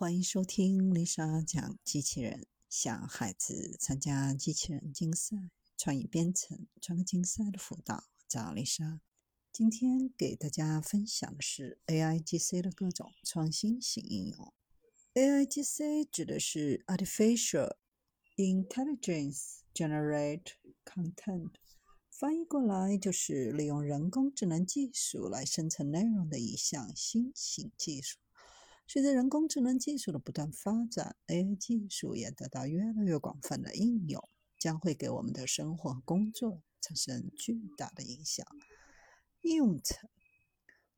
欢迎收听丽莎讲机器人。想孩子参加机器人竞赛、创意编程、创客竞赛的辅导，找丽莎。今天给大家分享的是 AIGC 的各种创新型应用。AIGC 指的是 Artificial Intelligence Generate Content，翻译过来就是利用人工智能技术来生成内容的一项新型技术。随着人工智能技术的不断发展，AI 技术也得到越来越广泛的应用，将会给我们的生活和工作产生巨大的影响。应用层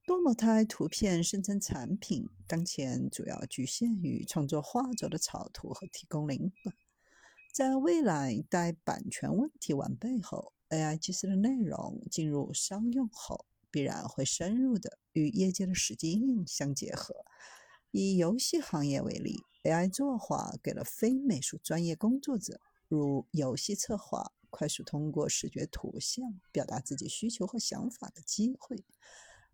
多模态图片生成产品，当前主要局限于创作画作的草图和提供灵感。在未来，待版权问题完备后，AI 技术的内容进入商用后，必然会深入的与业界的实际应用相结合。以游戏行业为例，AI 作画给了非美术专业工作者，如游戏策划，快速通过视觉图像表达自己需求和想法的机会；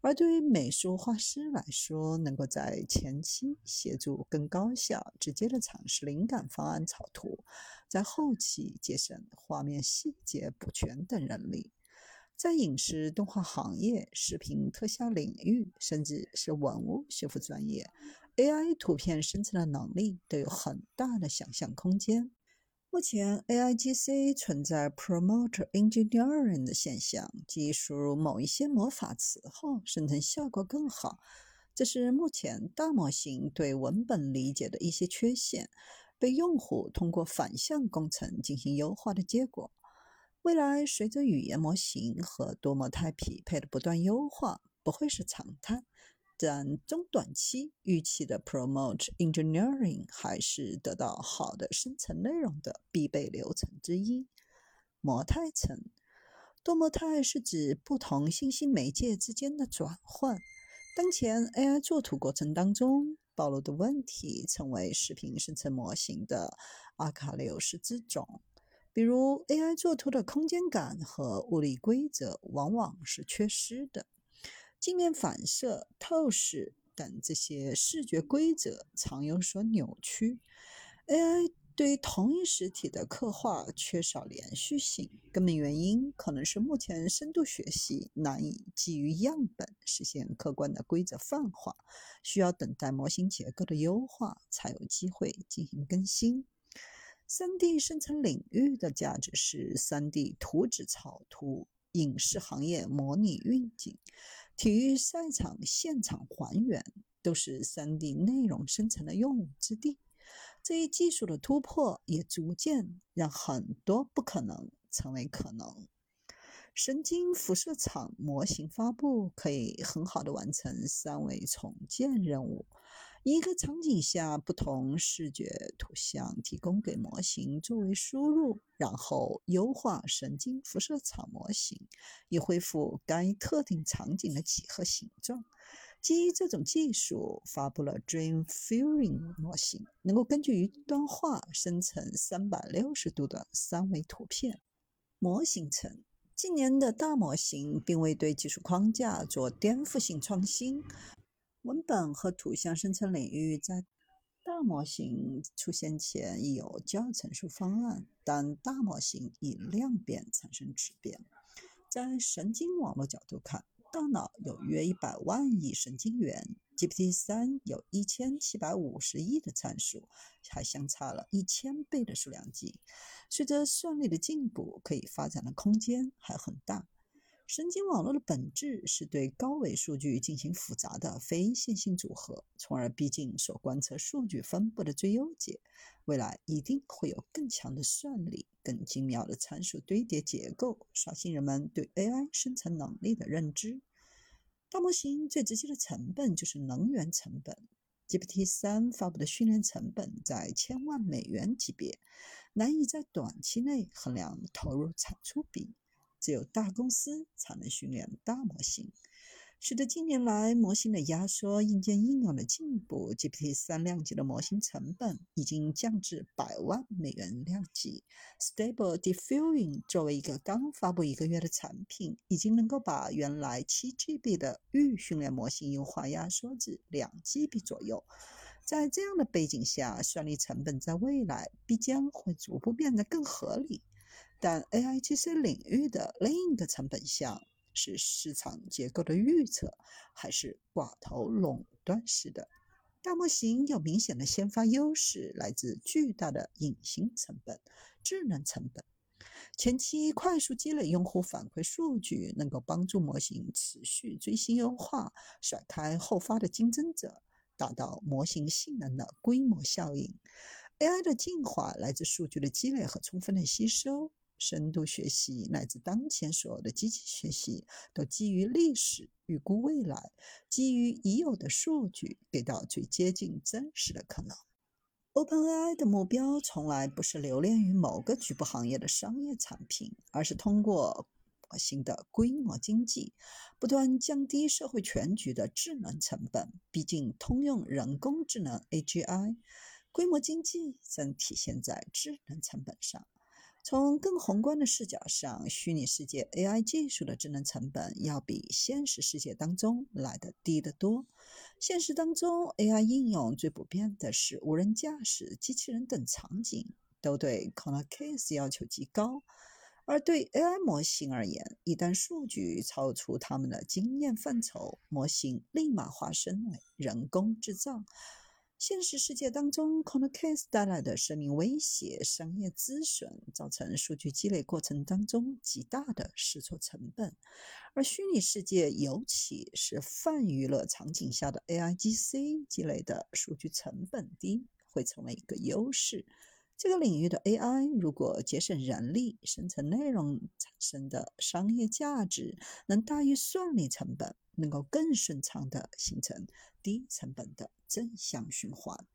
而对于美术画师来说，能够在前期协助更高效、直接的尝试灵感方案草图，在后期节省画面细节补全等人力。在影视动画行业、视频特效领域，甚至是文物修复专业。AI 图片生成的能力都有很大的想象空间。目前，AIGC 存在 promoter Engineering 的现象，即输入某一些魔法词后，生成效果更好。这是目前大模型对文本理解的一些缺陷，被用户通过反向工程进行优化的结果。未来，随着语言模型和多模态匹配的不断优化，不会是常态。但中短期预期的 Promote Engineering 还是得到好的生成内容的必备流程之一。模态层，多模态是指不同信息媒介之间的转换。当前 AI 作图过程当中暴露的问题，成为视频生成模型的阿卡流式之种。比如 AI 作图的空间感和物理规则往往是缺失的。镜面反射、透视等这些视觉规则常有所扭曲。AI 对于同一实体的刻画缺少连续性，根本原因可能是目前深度学习难以基于样本实现客观的规则泛化，需要等待模型结构的优化才有机会进行更新。3D 生成领域的价值是 3D 图纸草图。影视行业模拟运景、体育赛场现场还原，都是 3D 内容生成的用武之地。这一技术的突破，也逐渐让很多不可能成为可能。神经辐射场模型发布，可以很好的完成三维重建任务。一个场景下不同视觉图像提供给模型作为输入，然后优化神经辐射场模型，以恢复该特定场景的几何形状。基于这种技术，发布了 Dream Fury 模型，能够根据一段话生成三百六十度的三维图片。模型层，近年的大模型并未对技术框架做颠覆性创新。文本和图像生成领域在大模型出现前已有较成熟方案，但大模型以量变产生质变。在神经网络角度看，大脑有约一百万亿神经元，GPT 三有一千七百五十亿的参数，还相差了一千倍的数量级。随着算力的进步，可以发展的空间还很大。神经网络的本质是对高维数据进行复杂的非线性组合，从而逼近所观测数据分布的最优解。未来一定会有更强的算力、更精妙的参数堆叠结构，刷新人们对 AI 生成能力的认知。大模型最直接的成本就是能源成本。GPT 三发布的训练成本在千万美元级别，难以在短期内衡量投入产出比。只有大公司才能训练大模型。使得近年来模型的压缩、硬件应用的进步，GPT 三量级的模型成本已经降至百万美元量级。Stable Diffusion 作为一个刚发布一个月的产品，已经能够把原来七 GB 的预训练模型优化压缩至两 GB 左右。在这样的背景下，算力成本在未来必将会逐步变得更合理。但 AIGC 领域的另一个成本项是市场结构的预测，还是寡头垄断式的？大模型有明显的先发优势，来自巨大的隐形成本、智能成本。前期快速积累用户反馈数据，能够帮助模型持续追新优化，甩开后发的竞争者，达到模型性能的规模效应。AI 的进化来自数据的积累和充分的吸收。深度学习乃至当前所有的机器学习，都基于历史预估未来，基于已有的数据，给到最接近真实的可能。OpenAI 的目标从来不是留恋于某个局部行业的商业产品，而是通过模型的规模经济，不断降低社会全局的智能成本。毕竟，通用人工智能 AGI 规模经济正体现在智能成本上。从更宏观的视角上，虚拟世界 AI 技术的智能成本要比现实世界当中来得低得多。现实当中，AI 应用最普遍的是无人驾驶、机器人等场景，都对 corner case 要求极高。而对 AI 模型而言，一旦数据超出他们的经验范畴，模型立马化身为人工智障。现实世界当中，corner case 带来的生命威胁、商业资损，造成数据积累过程当中极大的试错成本；而虚拟世界，尤其是泛娱乐场景下的 AIGC 积累的数据成本低，会成为一个优势。这个领域的 AI 如果节省人力、生成内容产生的商业价值能大于算力成本。能够更顺畅地形成低成本的正向循环。